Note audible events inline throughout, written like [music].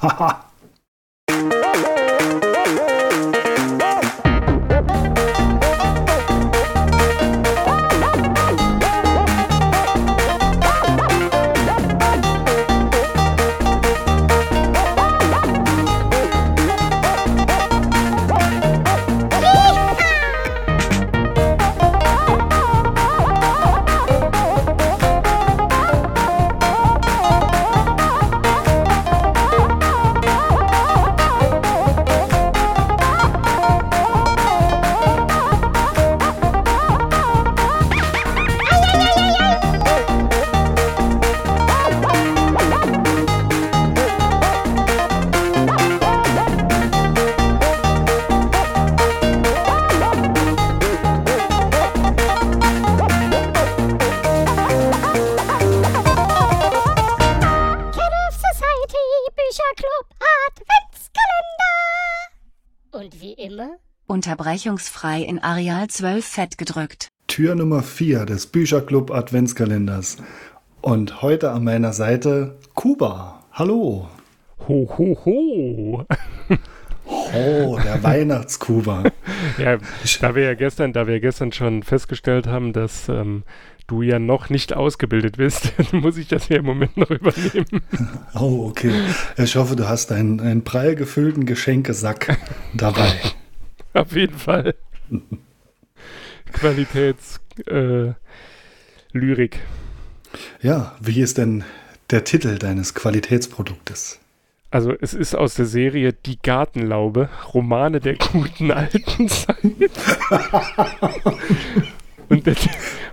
하하. 음. [laughs] Unterbrechungsfrei in Areal 12 fett gedrückt. Tür Nummer 4 des Bücherclub Adventskalenders. Und heute an meiner Seite Kuba. Hallo. Ho, ho, ho. Oh, der Weihnachtskuba. [laughs] Ja, da wir ja gestern, da wir gestern schon festgestellt haben, dass ähm, du ja noch nicht ausgebildet bist, [laughs] muss ich das ja im Moment noch übernehmen. Oh, okay. Ich hoffe, du hast einen, einen prall gefüllten Geschenkesack [laughs] dabei. Auf jeden Fall. Qualitäts äh. Ja, wie ist denn der Titel deines Qualitätsproduktes? Also es ist aus der Serie Die Gartenlaube, Romane der guten alten [laughs] Zeit. und, der,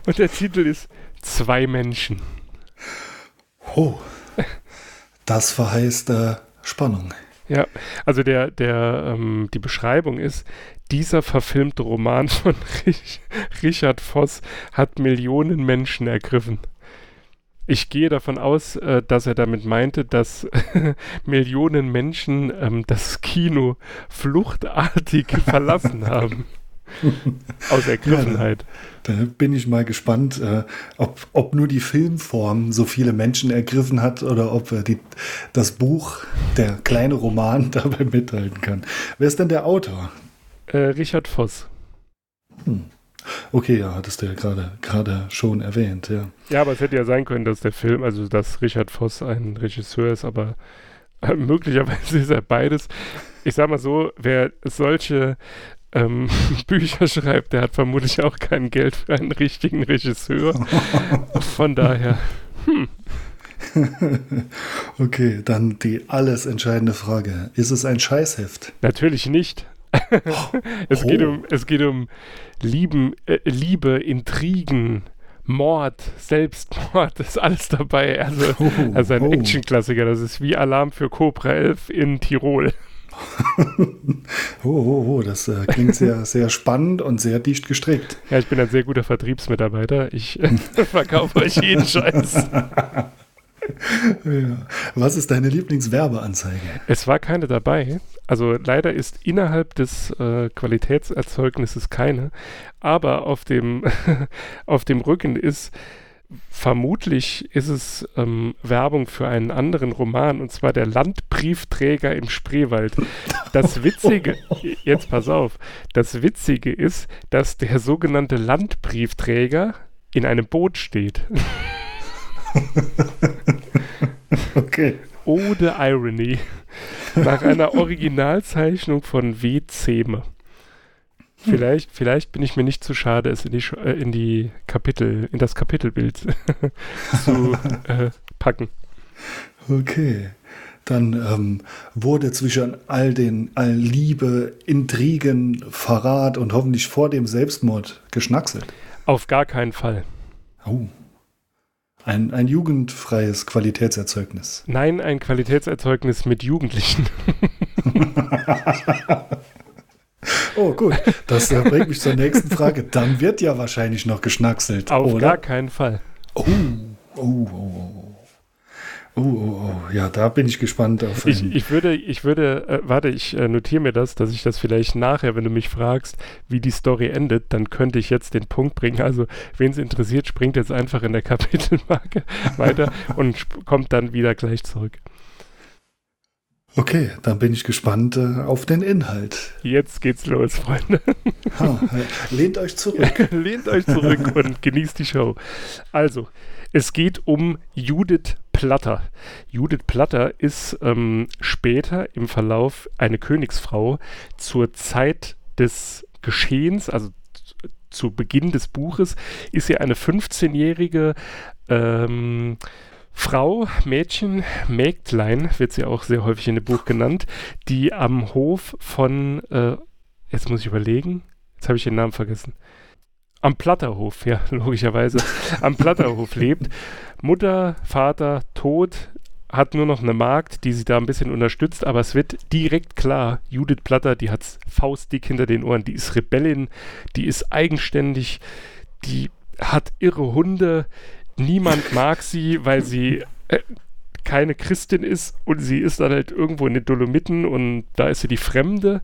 und der Titel ist Zwei Menschen. Oh, das verheißt äh, Spannung. Ja, also der, der, ähm, die Beschreibung ist, dieser verfilmte Roman von Rich, Richard Voss hat Millionen Menschen ergriffen. Ich gehe davon aus, äh, dass er damit meinte, dass [laughs] Millionen Menschen ähm, das Kino fluchtartig [laughs] verlassen haben. Aus Ergriffenheit. Da bin ich mal gespannt, äh, ob, ob nur die Filmform so viele Menschen ergriffen hat oder ob äh, die, das Buch, der kleine Roman, [laughs] dabei mithalten kann. Wer ist denn der Autor? Äh, Richard Voss. Okay, ja, hattest du ja gerade gerade schon erwähnt, ja. Ja, aber es hätte ja sein können, dass der Film, also dass Richard Voss ein Regisseur ist, aber äh, möglicherweise ist er beides. Ich sag mal so, wer solche ähm, [laughs] Bücher schreibt, der hat vermutlich auch kein Geld für einen richtigen Regisseur. [laughs] Von daher, [laughs] Okay, dann die alles entscheidende Frage. Ist es ein Scheißheft? natürlich nicht. [laughs] es, geht Oh. um, es geht um Lieben, äh, Liebe, Intrigen, Mord, Selbstmord, [laughs] ist alles dabei. Also, Oh, also ein oh. Actionklassiker. Das ist wie Alarm für Cobra 11 in Tirol. [laughs] Oh, oh, oh, das äh, klingt sehr, sehr spannend und sehr dicht gestrickt. Ja, ich bin ein sehr guter Vertriebsmitarbeiter. Ich äh, verkaufe euch jeden Scheiß. Ja. Was ist deine Lieblingswerbeanzeige? Es war keine dabei. Also leider ist innerhalb des äh, Qualitätserzeugnisses keine. Aber auf dem, [laughs] auf dem Rücken ist vermutlich ist es ähm, Werbung für einen anderen Roman und zwar der Landbriefträger im Spreewald. Das [laughs] Witzige, jetzt pass auf, das Witzige ist, dass der sogenannte Landbriefträger in einem Boot steht. [laughs] [laughs] Okay. Oh, the Irony. Nach einer Originalzeichnung von W. Zehme. Vielleicht, vielleicht bin ich mir nicht zu schade, es in die, äh, in die Kapitel, in das Kapitelbild [laughs] zu äh, packen. Okay. Dann ähm, wurde zwischen all den all Liebe, Intrigen, Verrat und hoffentlich vor dem Selbstmord geschnackselt. Auf gar keinen Fall. Oh. Ein, ein jugendfreies Qualitätserzeugnis. Nein, ein Qualitätserzeugnis mit Jugendlichen. [laughs] Oh, gut. Das äh, bringt mich zur nächsten Frage. Dann wird ja wahrscheinlich noch geschnackselt, Auf oder? gar keinen Fall. Oh, oh, oh, oh. Oh, oh, oh. ja, da bin ich gespannt auf ich, ich würde, ich würde, äh, warte, ich äh, notiere mir das, dass ich das vielleicht nachher, wenn du mich fragst, wie die Story endet, dann könnte ich jetzt den Punkt bringen. Also, wen es interessiert, springt jetzt einfach in der [laughs] Kapitelmarke weiter und kommt dann wieder gleich zurück. Okay, dann bin ich gespannt äh, auf den Inhalt. Jetzt geht's los, Freunde. Ha, lehnt euch zurück. [laughs] lehnt euch zurück und genießt die Show. Also, es geht um Judith Platter. Judith Platter ist ähm, später im Verlauf eine Königsfrau zur Zeit des Geschehens, also zu Beginn des Buches, ist sie eine 15-jährige ähm, Frau, Mädchen, Mägdlein wird sie auch sehr häufig in dem Buch genannt, die am Hof von, äh, jetzt muss ich überlegen, jetzt habe ich den Namen vergessen. Am Platterhof, ja, [laughs] logischerweise, am Platterhof [laughs] lebt. Mutter, Vater, tot, hat nur noch eine Magd, die sie da ein bisschen unterstützt, aber es wird direkt klar, Judith Platter, die hat faustdick hinter den Ohren, die ist Rebellin, die ist eigenständig, die hat irre Hunde, niemand mag sie, weil sie äh, keine Christin ist und sie ist dann halt irgendwo in den Dolomiten und da ist sie die Fremde.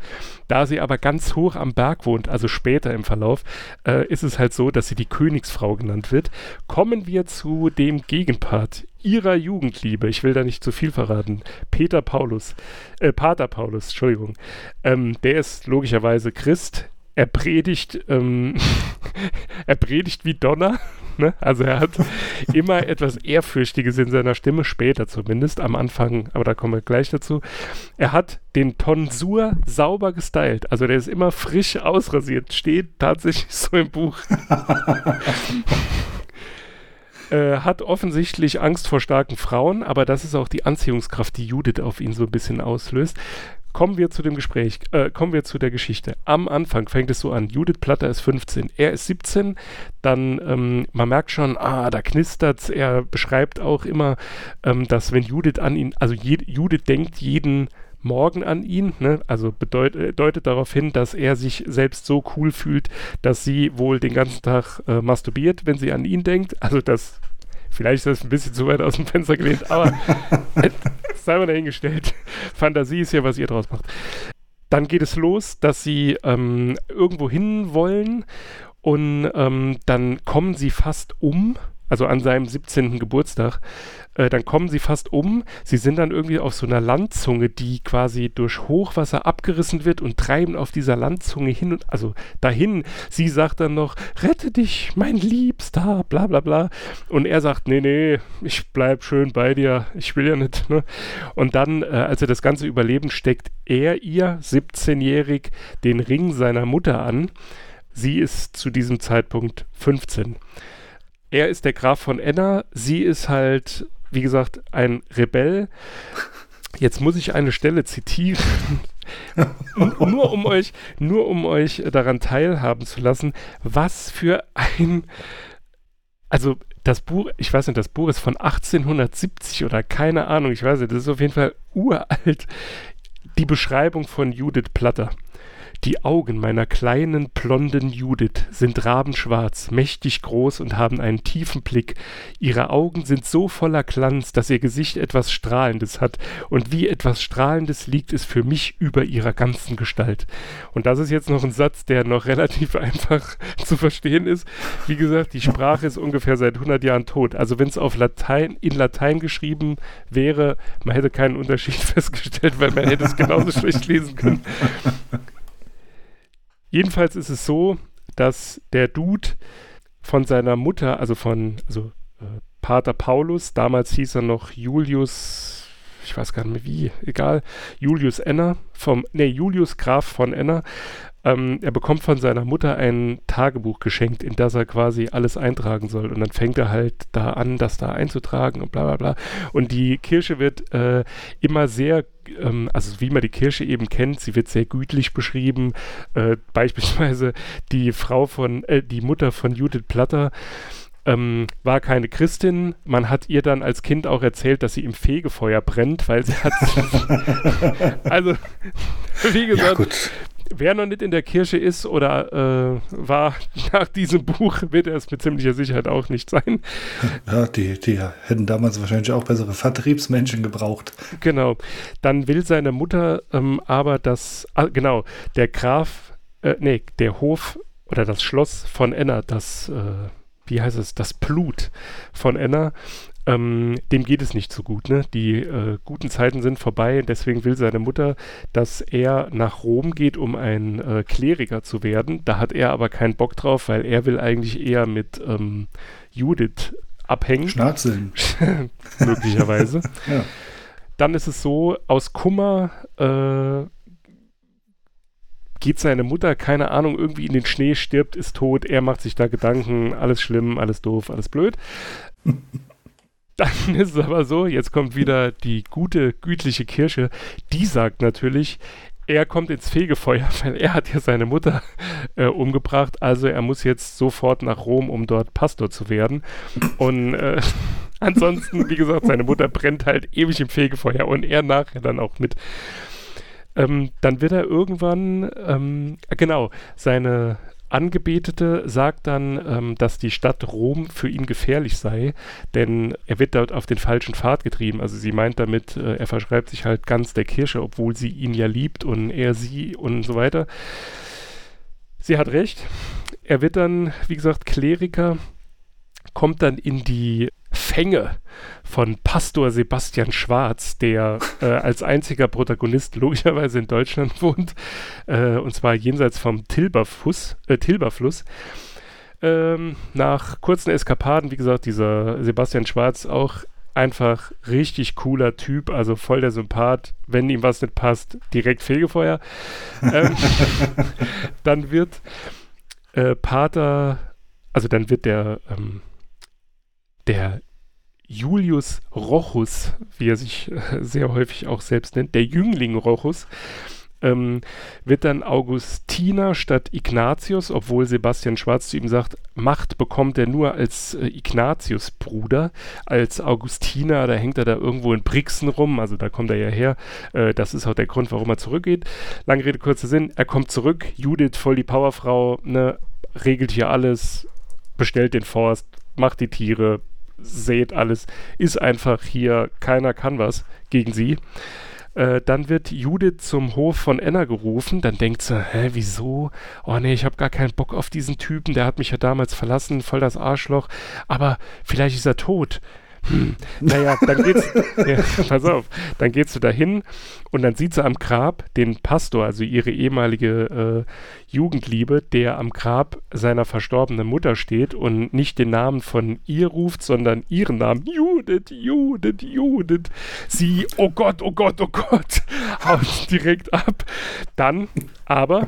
Da sie aber ganz hoch am Berg wohnt, also später im Verlauf, äh, ist es halt so, dass sie die Königsfrau genannt wird. Kommen wir zu dem Gegenpart ihrer Jugendliebe. Ich will da nicht zu viel verraten. Peter Paulus, äh, Pater Paulus, Entschuldigung. Ähm, der ist logischerweise Christ. Er predigt, ähm, [laughs] er predigt wie Donner Ne? Also er hat immer [laughs] etwas Ehrfürchtiges in seiner Stimme, später zumindest, am Anfang, aber da kommen wir gleich dazu. Er hat den Tonsur sauber gestylt. Also der ist immer frisch ausrasiert. Steht tatsächlich so im Buch. [laughs] äh, hat offensichtlich Angst vor starken Frauen, aber das ist auch die Anziehungskraft, die Judith auf ihn so ein bisschen auslöst. Kommen wir zu dem Gespräch, äh, kommen wir zu der Geschichte. Am Anfang fängt es so an, Judith Platter ist 15, er ist 17, dann, ähm, man merkt schon, ah, da knistert's. Er beschreibt auch immer, ähm, dass wenn Judith an ihn, also je, Judith denkt jeden Morgen an ihn, ne? also bedeut, äh, deutet darauf hin, dass er sich selbst so cool fühlt, dass sie wohl den ganzen Tag äh, masturbiert, wenn sie an ihn denkt. Also das Vielleicht ist das ein bisschen zu weit aus dem Fenster gelehnt, aber [laughs] sei mal dahingestellt. Fantasie ist ja, was ihr draus macht. Dann geht es los, dass sie ähm, irgendwo hin wollen und ähm, dann kommen sie fast um, also an seinem 17. Geburtstag, äh, dann kommen sie fast um. Sie sind dann irgendwie auf so einer Landzunge, die quasi durch Hochwasser abgerissen wird und treiben auf dieser Landzunge hin und also dahin. Sie sagt dann noch, rette dich, mein Liebster, bla bla bla. Und er sagt, nee, nee, ich bleib schön bei dir, ich will ja nicht. Ne? Und dann, äh, als er das Ganze überlebt, steckt er ihr, 17-jährig, den Ring seiner Mutter an. Sie ist zu diesem Zeitpunkt 15 er ist der Graf von Enna, sie ist halt wie gesagt, ein Rebell. Jetzt muss ich eine Stelle zitieren. [laughs] nur um euch, nur um euch daran teilhaben zu lassen, was für ein, also das Buch, ich weiß nicht, das Buch ist von 1870 oder keine Ahnung, ich weiß nicht, das ist auf jeden Fall uralt. Die Beschreibung von Judith Platter. Die Augen meiner kleinen, blonden Judith sind rabenschwarz, mächtig groß und haben einen tiefen Blick. Ihre Augen sind so voller Glanz, dass ihr Gesicht etwas Strahlendes hat, und wie etwas Strahlendes liegt es für mich über ihrer ganzen Gestalt. Und das ist jetzt noch ein Satz, der noch [laughs] relativ einfach zu verstehen ist. Wie gesagt, die Sprache ist ungefähr seit 100 Jahren tot. Also wenn es auf Latein, in Latein geschrieben wäre, man hätte keinen Unterschied [laughs] festgestellt, weil man hätte es genauso schlecht lesen können. Jedenfalls ist es so, dass der Dude von seiner Mutter, also von, also äh, Pater Paulus, damals hieß er noch Julius, ich weiß gar nicht mehr wie, egal, Julius Enner, vom, nee, Julius Graf von Enner, ähm, er bekommt von seiner Mutter ein Tagebuch geschenkt, in das er quasi alles eintragen soll. Und dann fängt er halt da an, das da einzutragen und bla bla bla. Und die Kirche wird äh, immer sehr ähm, also wie man die Kirche eben kennt, sie wird sehr gütlich beschrieben. Äh, beispielsweise die Frau von, äh, die Mutter von Judith Platter ähm, war keine Christin. Man hat ihr dann als Kind auch erzählt, dass sie im Fegefeuer brennt, weil sie hat. [laughs] also, wie gesagt, ja, wer noch nicht in der Kirche ist oder äh, war [laughs] nach diesem Buch, wird er es mit ziemlicher Sicherheit auch nicht sein. [laughs] Ja, die, die hätten damals wahrscheinlich auch bessere Vertriebsmenschen gebraucht. Genau. Dann will seine Mutter ähm, aber, dass, ah, genau, der Graf, äh, nee, der Hof oder das Schloss von Enna, das, äh, wie heißt es, das Blut von Enna, ähm, dem geht es nicht so gut. Ne? Die äh, guten Zeiten sind vorbei. Deswegen will seine Mutter, dass er nach Rom geht, um ein äh, Kleriker zu werden. Da hat er aber keinen Bock drauf, weil er will eigentlich eher mit ähm, Judith abhängen. Schnarzeln. [laughs] möglicherweise. [laughs] Ja. Dann ist es so, aus Kummer äh, geht seine Mutter, keine Ahnung, irgendwie in den Schnee, stirbt, ist tot, er macht sich da Gedanken, alles schlimm, alles doof, alles blöd. [laughs] Dann ist es aber so, jetzt kommt wieder die gute, gütliche Kirche, die sagt natürlich, er kommt ins Fegefeuer, [laughs] weil er hat ja seine Mutter äh, umgebracht, also er muss jetzt sofort nach Rom, um dort Pastor zu werden. Und äh, [laughs] ansonsten, wie gesagt, seine Mutter brennt halt ewig im Fegefeuer und er nachher dann auch mit. Ähm, dann wird er irgendwann, ähm, genau, seine Angebetete sagt dann, ähm, dass die Stadt Rom für ihn gefährlich sei, denn er wird dort auf den falschen Pfad getrieben. Also sie meint damit, äh, er verschreibt sich halt ganz der Kirche, obwohl sie ihn ja liebt und er sie und so weiter. Sie hat recht. Er wird dann, wie gesagt, Kleriker, kommt dann in die Fänge von Pastor Sebastian Schwarz, der äh, als einziger Protagonist logischerweise in Deutschland [laughs] wohnt, äh, und zwar jenseits vom Tilberfluss. Äh, Tilberfluss. Ähm, nach kurzen Eskapaden, wie gesagt, dieser Sebastian Schwarz auch einfach richtig cooler Typ, also voll der Sympath. Wenn ihm was nicht passt, direkt Fegefeuer. ähm, [laughs] dann wird äh, Pater, also dann wird der, ähm, der Julius Rochus, wie er sich äh, sehr häufig auch selbst nennt, der Jüngling Rochus, ähm, wird dann Augustiner statt Ignatius, obwohl Sebastian Schwarz zu ihm sagt, Macht bekommt er nur als äh, Ignatius Bruder, als Augustiner, da hängt er da irgendwo in Brixen rum, also da kommt er ja her, äh, das ist auch der Grund, warum er zurückgeht. Lange Rede, kurzer Sinn, er kommt zurück, Judith, voll die Powerfrau, ne, regelt hier alles, bestellt den Forst, macht die Tiere, seht alles, ist einfach hier, keiner kann was gegen sie. Äh, dann wird Judith zum Hof von Enna gerufen. Dann denkt sie, hä, wieso? Oh nee, ich habe gar keinen Bock auf diesen Typen. Der hat mich ja damals verlassen, voll das Arschloch. Aber vielleicht ist er tot. Hm, naja, dann geht's, [laughs] ja, pass auf, dann geht sie dahin und dann sieht sie am Grab den Pastor, also ihre ehemalige äh, Jugendliebe, der am Grab seiner verstorbenen Mutter steht und nicht den Namen von ihr ruft, sondern ihren Namen. Judith, Judith, Judith. Sie, oh Gott, oh Gott, oh Gott, [laughs] haut direkt ab. Dann aber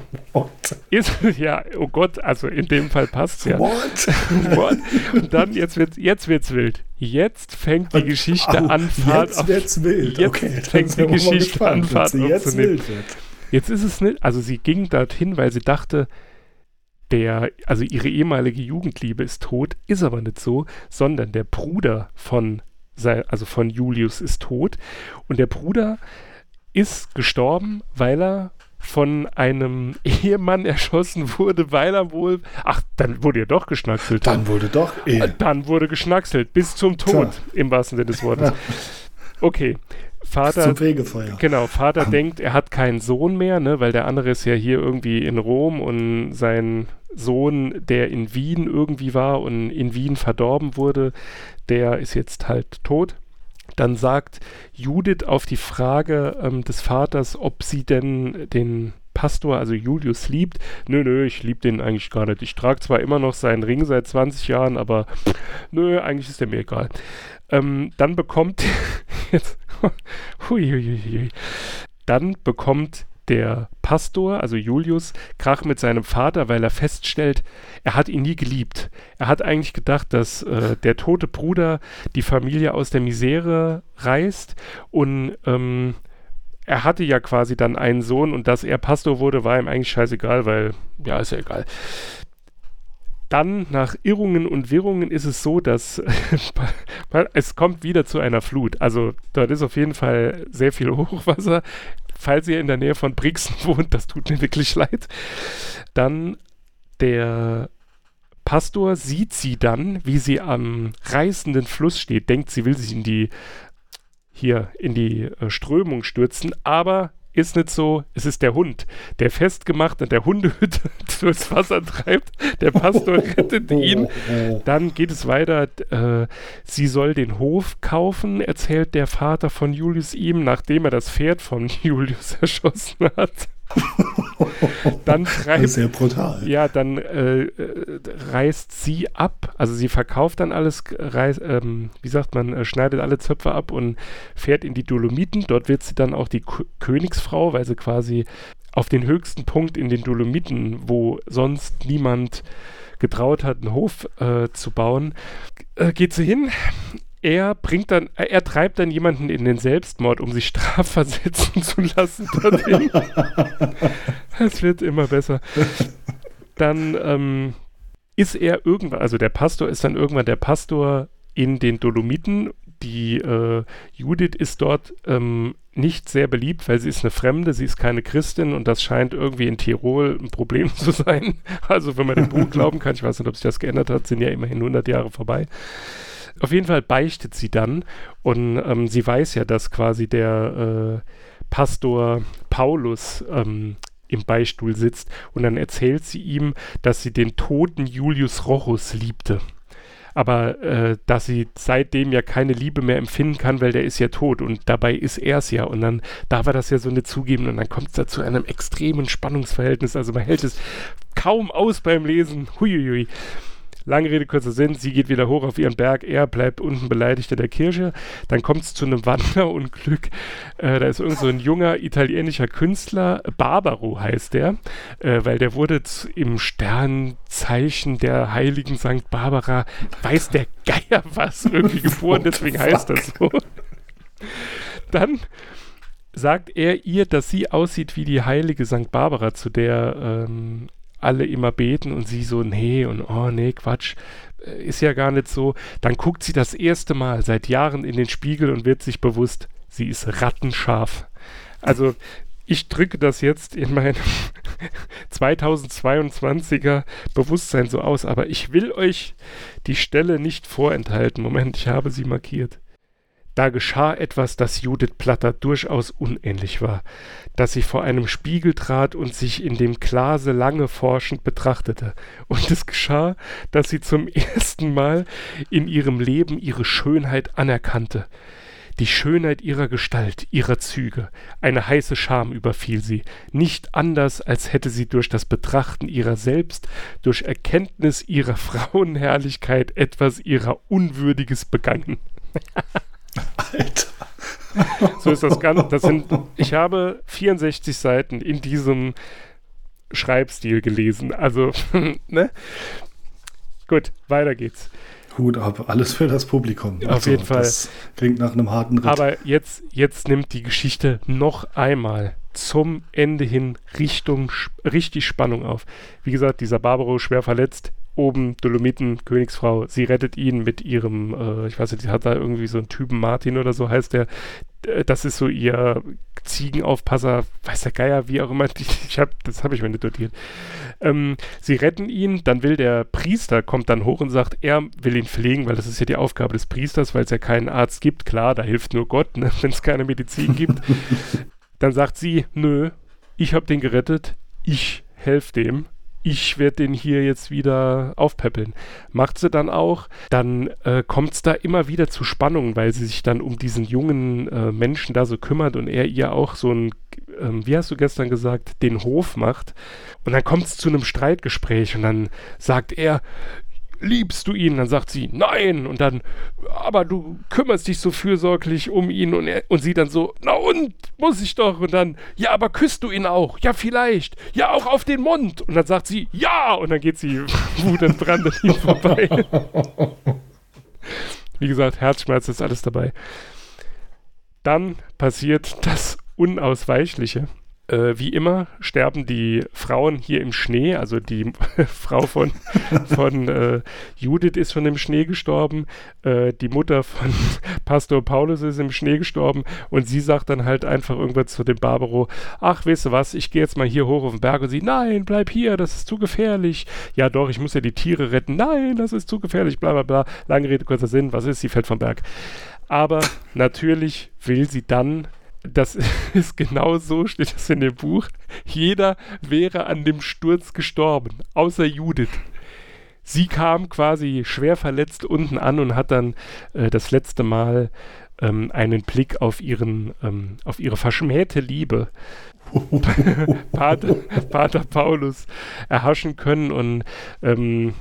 ist, [laughs] ja, oh Gott, also in dem Fall passt ja. What? What? Und dann, jetzt wird jetzt wird's wild. Jetzt fängt die Geschichte Au, an, Fahrt jetzt auf. wird's wild. Jetzt okay, fängt die Geschichte gespannt, an, Fahrt jetzt wild wird. Jetzt ist es nicht, also sie ging dorthin, weil sie dachte, der, also ihre ehemalige Jugendliebe ist tot, ist aber nicht so, sondern der Bruder von, also von Julius ist tot und der Bruder ist gestorben, weil er von einem [laughs] Ehemann erschossen wurde, weil er wohl, ach, dann wurde er doch geschnackselt. Dann wurde doch eh. Dann wurde geschnackselt, bis zum Tod, Tja. im wahrsten Sinne des Wortes. Okay, Vater, zum Fegefeuer. Genau, Vater denkt, er hat keinen Sohn mehr, ne, weil der andere ist ja hier irgendwie in Rom und sein Sohn, der in Wien irgendwie war und in Wien verdorben wurde, der ist jetzt halt tot. Dann sagt Judith auf die Frage ähm, des Vaters, ob sie denn den Pastor, also Julius, liebt. Nö, nö, ich liebe den eigentlich gar nicht. Ich trage zwar immer noch seinen Ring seit 20 Jahren, aber nö, eigentlich ist der mir egal. Ähm, dann bekommt [laughs] jetzt, [laughs] hui, hui, hui, dann bekommt der Pastor, also Julius, Krach mit seinem Vater, weil er feststellt, er hat ihn nie geliebt. Er hat eigentlich gedacht, dass äh, der tote Bruder die Familie aus der Misere reißt und ähm, er hatte ja quasi dann einen Sohn und dass er Pastor wurde, war ihm eigentlich scheißegal, weil, ja, ist ja egal. Dann nach Irrungen und Wirrungen ist es so, dass [laughs] es kommt wieder zu einer Flut. Also dort ist auf jeden Fall sehr viel Hochwasser. Falls ihr in der Nähe von Brixen [laughs] wohnt, das tut mir wirklich leid. Dann der Pastor sieht sie dann, wie sie am reißenden Fluss steht, denkt, sie will sich in die hier in die äh, Strömung stürzen, aber ist nicht so, es ist der Hund, der festgemacht an der Hundehütte [laughs] durchs Wasser treibt. Der Pastor [laughs] rettet ihn. Dann geht es weiter. Äh, sie soll den Hof kaufen, erzählt der Vater von Julius ihm, nachdem er das Pferd von [laughs] Julius erschossen hat. [laughs] dann treibt, sehr brutal. Ja, dann äh, reißt sie ab, also sie verkauft dann alles, reiß, ähm, wie sagt man, äh, schneidet alle Zöpfe ab und fährt in die Dolomiten. Dort wird sie dann auch die K Königsfrau, weil sie quasi auf den höchsten Punkt in den Dolomiten, wo sonst niemand getraut hat, einen Hof äh, zu bauen, äh, geht sie hin er bringt dann, er treibt dann jemanden in den Selbstmord, um sich [laughs] strafversetzen zu lassen. [laughs] es wird immer besser. Dann ähm, ist er irgendwann, also der Pastor ist dann irgendwann der Pastor in den Dolomiten. Die äh, Judith ist dort ähm, nicht sehr beliebt, weil sie ist eine Fremde, sie ist keine Christin und das scheint irgendwie in Tirol ein Problem [laughs] zu sein. Also wenn man dem Buch [laughs] glauben kann, ich weiß nicht, ob sich das geändert hat, sind ja immerhin 100 Jahre vorbei. Auf jeden Fall beichtet sie dann und ähm, sie weiß ja, dass quasi der äh, Pastor Paulus ähm, im Beistuhl sitzt und dann erzählt sie ihm, dass sie den toten Julius Rochus liebte. Aber äh, dass sie seitdem ja keine Liebe mehr empfinden kann, weil der ist ja tot und dabei ist er es ja. Und dann, da war das ja so eine Zugeben und dann kommt es da zu einem extremen Spannungsverhältnis. Also man hält es kaum aus beim Lesen. Huiuiui. Lange Rede, kurzer Sinn, sie geht wieder hoch auf ihren Berg, er bleibt unten beleidigt in der Kirche. Dann kommt es zu einem Wanderunglück. Äh, da ist irgend so ein junger italienischer Künstler, Barbaro heißt der, äh, weil der wurde im Sternzeichen der heiligen St. Barbara, weiß der Geier was, irgendwie [laughs] geboren, deswegen heißt das so. Dann sagt er ihr, dass sie aussieht wie die heilige St. Barbara, zu der ähm, alle immer beten und sie so, nee und oh nee, Quatsch, äh, ist ja gar nicht so. Dann guckt sie das erste Mal seit Jahren in den Spiegel und wird sich bewusst, sie ist rattenscharf. Also ich drücke das jetzt in meinem [laughs] 2022er Bewusstsein so aus, aber ich will euch die Stelle nicht vorenthalten. Moment, ich habe sie markiert. Da geschah etwas, das Judith Platter durchaus unähnlich war, dass sie vor einem Spiegel trat und sich in dem Glase lange forschend betrachtete. Und es geschah, dass sie zum [laughs] ersten Mal in ihrem Leben ihre Schönheit anerkannte. Die Schönheit ihrer Gestalt, ihrer Züge, eine heiße Scham überfiel sie, nicht anders, als hätte sie durch das Betrachten ihrer selbst, durch Erkenntnis ihrer [laughs] Frauenherrlichkeit etwas ihrer Unwürdiges begangen. [laughs] Alter. So ist das Ganze. Das sind, ich habe 64 Seiten in diesem Schreibstil gelesen. Also, [laughs] ne? Gut, weiter geht's. Hut ab, alles für das Publikum. Auf also, jeden Fall. Das klingt nach einem harten Ritt. Aber jetzt, jetzt nimmt die Geschichte noch einmal zum Ende hin Richtung, richtig Spannung auf. Wie gesagt, dieser Barbaro schwer verletzt, oben Dolomiten, Königsfrau, sie rettet ihn mit ihrem, äh, ich weiß nicht, sie hat da irgendwie so einen Typen Martin oder so heißt der. Äh, das ist so ihr Ziegenaufpasser, weiß der Geier, wie auch immer. [laughs] Ich hab, das habe ich mir nicht notiert. Ähm, sie retten ihn, dann will der Priester, kommt dann hoch und sagt, er will ihn pflegen, weil das ist ja die Aufgabe des Priesters, weil es ja keinen Arzt gibt. Klar, da hilft nur Gott, ne, [laughs] wenn es keine Medizin gibt. [laughs] dann sagt sie, nö, ich habe den gerettet, ich helfe dem ich werde den hier jetzt wieder aufpäppeln. Macht sie dann auch. Dann äh, kommt es da immer wieder zu Spannungen, weil sie sich dann um diesen jungen äh, Menschen da so kümmert und er ihr auch so ein, äh, wie hast du gestern gesagt, den Hof macht. Und dann kommt es zu einem Streitgespräch und dann sagt er, liebst du ihn? Dann sagt sie, nein. Und dann, aber du kümmerst dich so fürsorglich um ihn. Und, er, und sie dann so, na und, muss ich doch. Und dann, ja, aber küsst du ihn auch? Ja, vielleicht. Ja, auch auf den Mund. Und dann sagt sie, ja. Und dann geht sie [laughs] wutentbrannt an ihm vorbei. Wie gesagt, Herzschmerz ist alles dabei. Dann passiert das Unausweichliche. Äh, wie immer sterben die Frauen hier im Schnee. Also die [laughs] Frau von, [laughs] von äh, Judith ist schon im Schnee gestorben. Äh, die Mutter von [laughs] Pastor Paulus ist im Schnee gestorben. Und sie sagt dann halt einfach irgendwann zu dem Barbaro: Ach, weißt du was, ich gehe jetzt mal hier hoch auf den Berg. Und sie: Nein, bleib hier, das ist zu gefährlich. Ja, doch, ich muss ja die Tiere retten. Nein, das ist zu gefährlich. Bla, bla, bla. Lange Rede, kurzer Sinn. Was ist? Sie fällt vom Berg. Aber natürlich will sie dann das [laughs] ist genau so, steht das in dem Buch. Jeder wäre an dem Sturz gestorben, außer Judith. Sie kam quasi schwer verletzt unten an und hat dann äh, das letzte Mal ähm, einen Blick auf ihren, ähm, auf ihre verschmähte Liebe [laughs] Pater, Pater Paulus erhaschen können und ähm,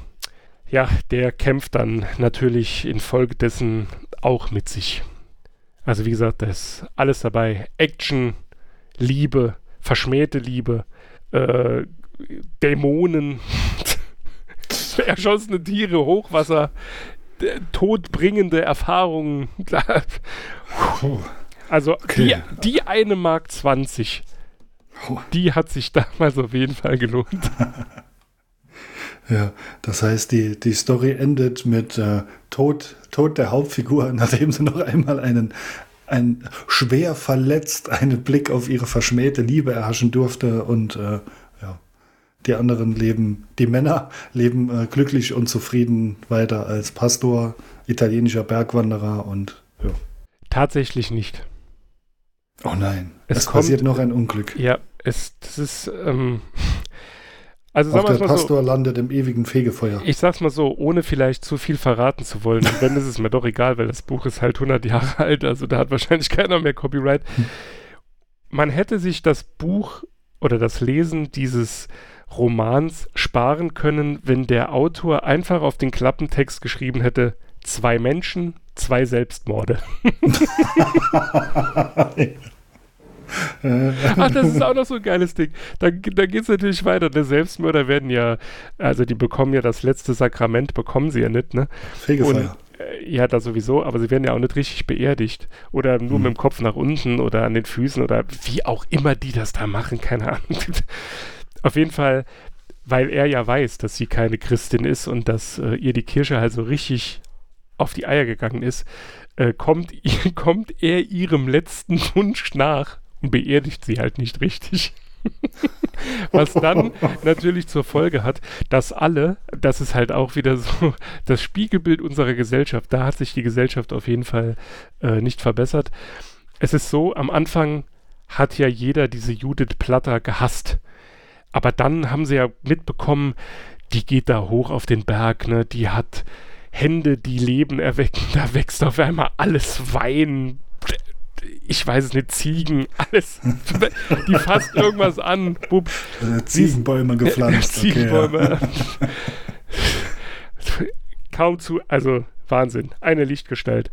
ja, der kämpft dann natürlich infolgedessen auch mit sich. Also wie gesagt, da ist alles dabei. Action, Liebe, verschmähte Liebe, äh, Dämonen, [laughs] erschossene Tiere, Hochwasser, todbringende Erfahrungen. [laughs] also okay. die, die eine Mark 20, die hat sich damals auf jeden Fall gelohnt. [laughs] Ja, das heißt, die, die Story endet mit äh, Tod, Tod der Hauptfigur, [laughs] nachdem sie noch einmal einen, ein schwer verletzt einen Blick auf ihre verschmähte Liebe erhaschen durfte und äh, ja, die anderen leben, die Männer [laughs] leben äh, glücklich und zufrieden weiter als Pastor, italienischer Bergwanderer und ja. Tatsächlich nicht. Oh nein, es, es kommt, passiert noch ein Unglück. Ja, es, das ist, ähm, [laughs] also Auch der Pastor so, landet im ewigen Fegefeuer. Ich sag's mal so, ohne vielleicht zu viel verraten zu wollen. Und wenn, ist es mir doch egal, weil das Buch ist halt 100 Jahre [laughs] alt, also da hat wahrscheinlich keiner mehr Copyright. Hm. Man hätte sich das Buch oder das Lesen dieses Romans sparen können, wenn der Autor einfach auf den Klappentext geschrieben hätte, zwei Menschen, zwei Selbstmorde. [laughs] [laughs] Ach, das ist auch noch so ein geiles Ding. Da, da geht es natürlich weiter. Der Selbstmörder werden ja, also die bekommen ja das letzte Sakrament, bekommen sie ja nicht, ne? Fegefeuer. Äh, ja, da sowieso, aber sie werden ja auch nicht richtig beerdigt. Oder nur hm. mit dem Kopf nach unten oder an den Füßen oder wie auch immer die das da machen, keine Ahnung. [laughs] Auf jeden Fall, weil er ja weiß, dass sie keine Christin ist und dass äh, ihr die Kirche halt so richtig auf die Eier gegangen ist, äh, kommt, [laughs] kommt er ihrem letzten Wunsch nach und beerdigt sie halt nicht richtig. [laughs] Was dann natürlich zur Folge hat, dass alle, das ist halt auch wieder so das Spiegelbild unserer Gesellschaft, da hat sich die Gesellschaft auf jeden Fall äh, nicht verbessert. Es ist so, am Anfang hat ja jeder diese Judith Platter gehasst. Aber dann haben sie ja mitbekommen, die geht da hoch auf den Berg, ne? die hat Hände, die Leben erwecken, [laughs] da wächst auf einmal alles Wein, ich weiß es nicht, Ziegen, alles. [laughs] Die fasst irgendwas an. Bub. Äh, Ziegenbäume gepflanzt. Ziegenbäume. [laughs] Okay, ja. [laughs] Kaum zu, also Wahnsinn. Eine Lichtgestalt.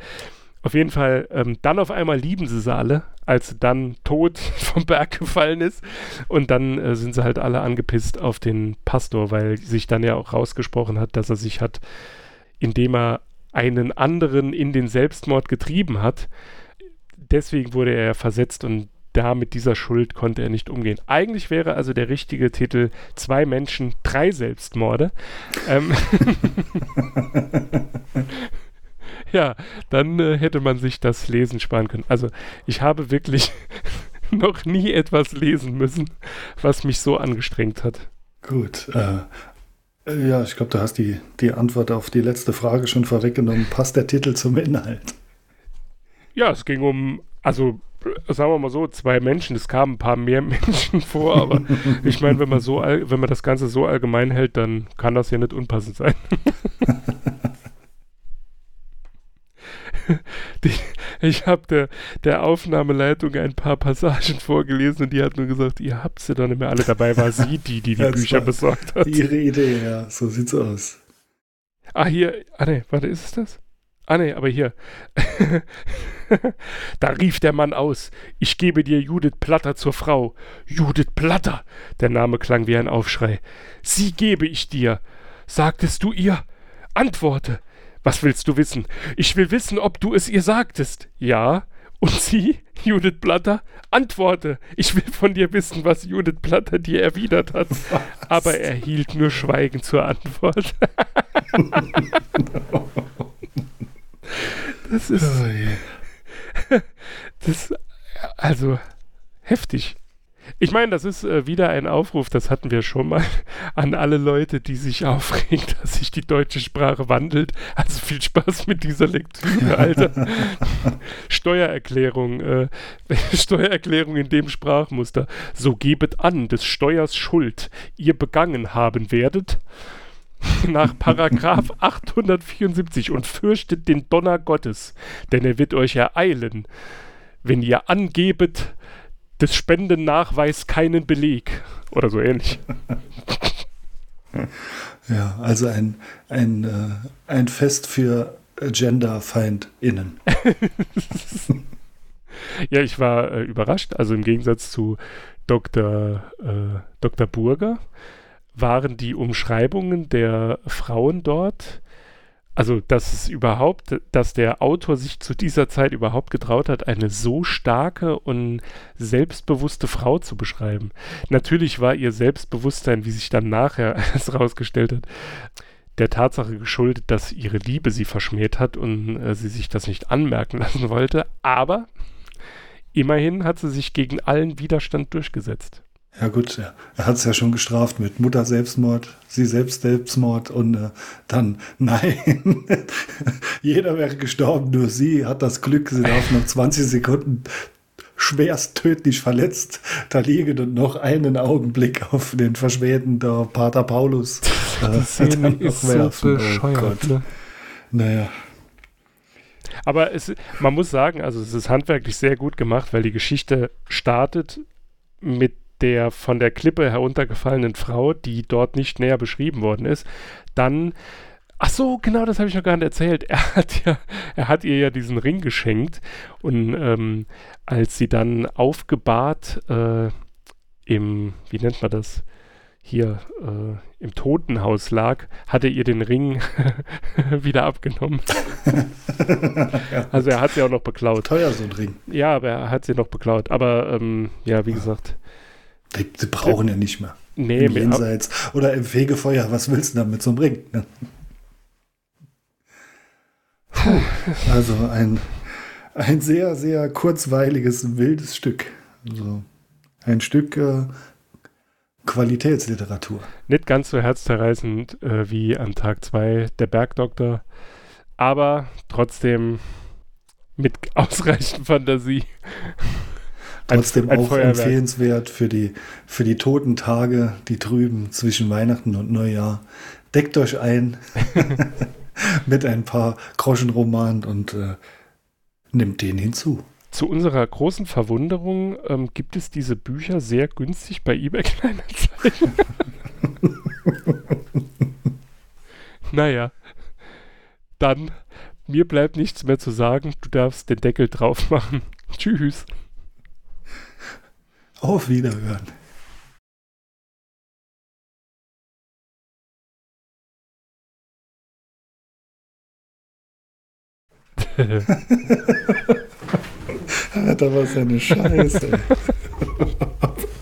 Auf jeden Fall, ähm, dann auf einmal lieben sie sie alle, als sie dann tot vom Berg gefallen ist. Und dann äh, sind sie halt alle angepisst auf den Pastor, weil sich dann ja auch rausgesprochen hat, dass er sich hat, indem er einen anderen in den Selbstmord getrieben hat, deswegen wurde er versetzt und da mit dieser Schuld konnte er nicht umgehen. Eigentlich wäre also der richtige Titel Zwei Menschen, drei Selbstmorde. Ähm [laughs] ja, dann äh, hätte man sich das Lesen sparen können. Also ich habe wirklich [laughs] noch nie etwas lesen müssen, was mich so angestrengt hat. Gut. Äh, äh ja, ich glaube, du hast die, die Antwort auf die letzte Frage schon vorweggenommen. Passt der Titel zum Inhalt? Ja, es ging um, also sagen wir mal so, zwei Menschen. Es kamen ein paar mehr [laughs] Menschen vor, aber [laughs] ich meine, wenn man so, wenn man das Ganze so allgemein hält, dann kann das ja nicht unpassend sein. [laughs] Die, ich habe der, der Aufnahmeleitung ein paar Passagen vorgelesen und die hat nur gesagt, ihr habt sie doch nicht mehr alle dabei. War sie die, die die Bücher besorgt hat. Ihre Idee, ja, so sieht's aus. Ah, hier, ah ne, warte, ist es das? Ah ne, aber hier. [laughs] da rief der Mann aus, ich gebe dir Judith Platter zur Frau. Judith Platter! Der Name klang wie ein Aufschrei. Sie gebe ich dir. Sagtest du ihr? Antworte. Was willst du wissen? Ich will wissen, ob du es ihr sagtest. Ja. Und sie, Judith Blatter, antworte. Ich will von dir wissen, was Judith Blatter dir erwidert hat. [laughs] Aber er hielt nur Schweigen zur Antwort. [laughs] das ist. Oh je. [laughs] Das, also, heftig. Ich meine, das ist äh, wieder ein Aufruf, das hatten wir schon mal, [laughs] an alle Leute, die sich [laughs] aufregen, dass sich die deutsche Sprache wandelt. Also viel Spaß mit dieser Lektüre, Alter. Steuererklärung, äh, Steuererklärung in dem Sprachmuster. So gebet an, des Steuers Schuld ihr begangen haben werdet [laughs] nach Paragraph 874 und fürchtet den Donner Gottes, denn er wird euch ereilen, wenn ihr angebet, des Spendennachweis keinen Beleg oder so ähnlich. [laughs] Ja, also ein, ein, äh, ein Fest für GenderfeindInnen. [laughs] Ja, ich war äh, überrascht. Also im Gegensatz zu Dr. Äh, Dr. Burger waren die Umschreibungen der Frauen dort, also dass es überhaupt, dass der Autor sich zu dieser Zeit überhaupt getraut hat, eine so starke und selbstbewusste Frau zu beschreiben. Natürlich war ihr Selbstbewusstsein, wie sich dann nachher [laughs] es rausgestellt hat, der Tatsache geschuldet, dass ihre Liebe sie verschmäht hat und äh, sie sich das nicht anmerken [laughs] lassen wollte, aber immerhin hat sie sich gegen allen Widerstand durchgesetzt. Ja gut, ja. er hat es ja schon gestraft mit Mutter Selbstmord, sie selbst Selbstmord und äh, dann, [laughs] nein, jeder wäre gestorben, nur sie hat das Glück, sie darf noch 20 Sekunden schwerst tödlich verletzt da liegen und noch einen Augenblick auf den verschmähten der Pater Paulus äh, Die Szene dann noch ist so werfen. Oh bescheuert. Gott. ne? Naja, Aber es, man muss sagen, also es ist handwerklich sehr gut gemacht, weil die Geschichte startet mit der von der Klippe heruntergefallenen Frau, die dort nicht näher beschrieben worden ist. Dann, ach so, genau, das habe ich noch gar nicht erzählt. [laughs] Er hat ja, er hat ihr ja diesen Ring geschenkt und ähm, als sie dann aufgebahrt äh, im, wie nennt man das? Hier äh, im Totenhaus lag, hat er ihr den Ring [laughs] wieder abgenommen. [laughs] Also er hat sie auch noch beklaut. teuer so ein Ring. Ja, aber er hat sie noch beklaut. Aber ähm, ja, wie gesagt, Die, brauchen ja nicht mehr. nee, Im Jenseits oder im Fegefeuer, was willst du damit einem Ring? Ne? Puh, also ein, ein sehr, sehr kurzweiliges, wildes Stück. Also ein Stück äh, Qualitätsliteratur. nicht ganz so herzzerreißend äh, wie an Tag 2 der Bergdoktor, aber trotzdem mit [laughs] ausreichend Fantasie. Ein- Trotzdem ein auch Feuerwerk. empfehlenswert für die, für die toten Tage, die trüben zwischen Weihnachten und Neujahr. Deckt euch ein [laughs] mit ein paar Groschenromanen und äh, nimmt den hinzu. Zu unserer großen Verwunderung ähm, gibt es diese Bücher sehr günstig bei eBay Kleinanzeigen. [laughs] naja, dann, mir bleibt nichts mehr zu sagen. Du darfst den Deckel drauf machen. Tschüss. Auf Wiederhören. [laughs] Alter, was eine Scheiße. [laughs]